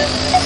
Thank you.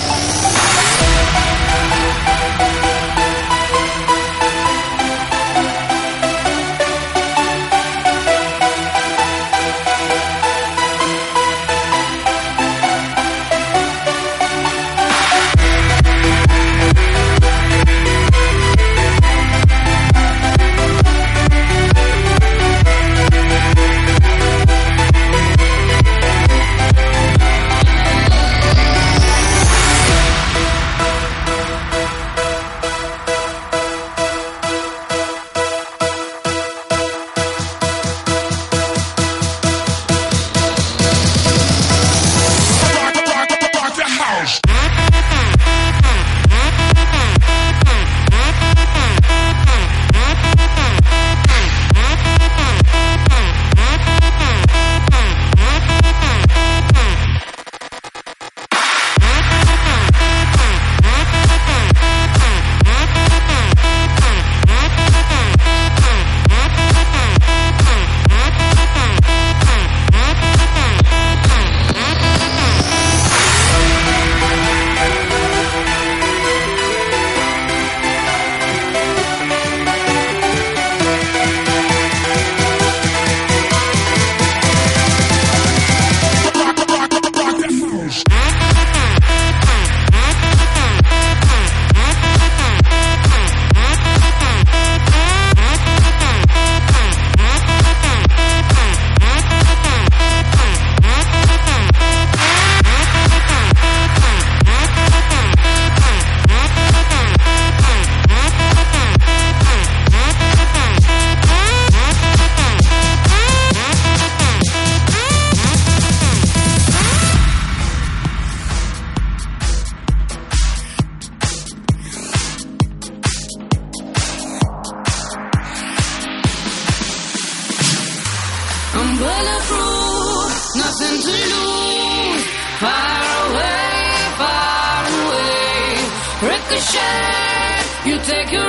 Far away, far away. Ricochet, you take your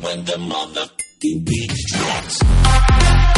when the motherfucking beat drops.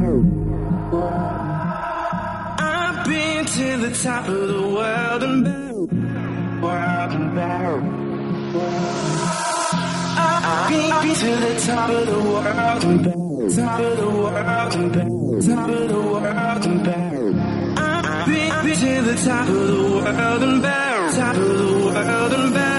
World. I've been to the top of the world and back. World and back. I've been, to the top of the world and back. Top of the world and back. Top of the world and back. I've been, to the top of the world and back. Top of the world and back,